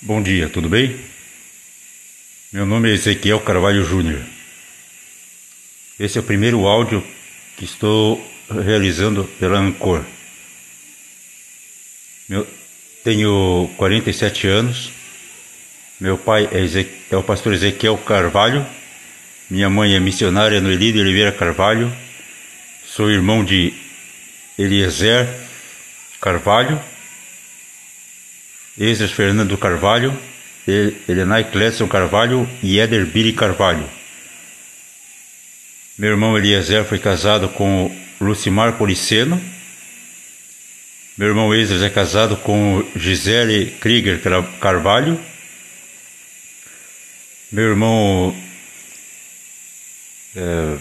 Bom dia, tudo bem? Meu nome é Ezequiel Carvalho Júnior. Esse é o primeiro áudio que estou realizando pela Ancor. Meu, tenho 47 anos. Meu pai é, é, o pastor Ezequiel Carvalho. Minha mãe é missionária no Elido Oliveira Carvalho. Sou irmão de Eliezer Carvalho Esdras Fernando Carvalho, Elenay Clédson Carvalho e Éder Billy Carvalho. Meu irmão Eliezer foi casado com Lucimar Policeno. Meu irmão Esdras é casado com Gisele Krieger Carvalho. Meu irmão é,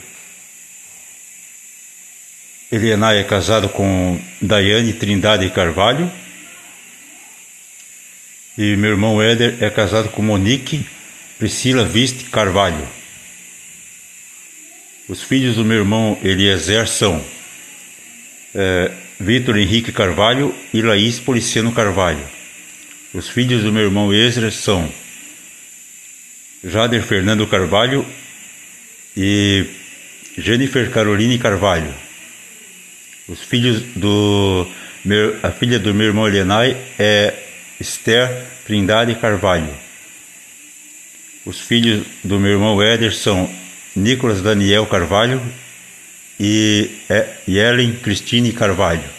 é casado com Daiane Trindade Carvalho. E meu irmão Éder é casado com Monique Priscila Viste Carvalho. Os filhos do meu irmão Eliezer são é, Vitor Henrique Carvalho e Laís Policiano Carvalho. Os filhos do meu irmão Ezra são Jader Fernando Carvalho e Jennifer Caroline Carvalho. Os filhos do meu, a filha do meu irmão Elenai é Esther Trindade Carvalho. Os filhos do meu irmão Éder são Nicolas Daniel Carvalho e Ellen Cristine Carvalho.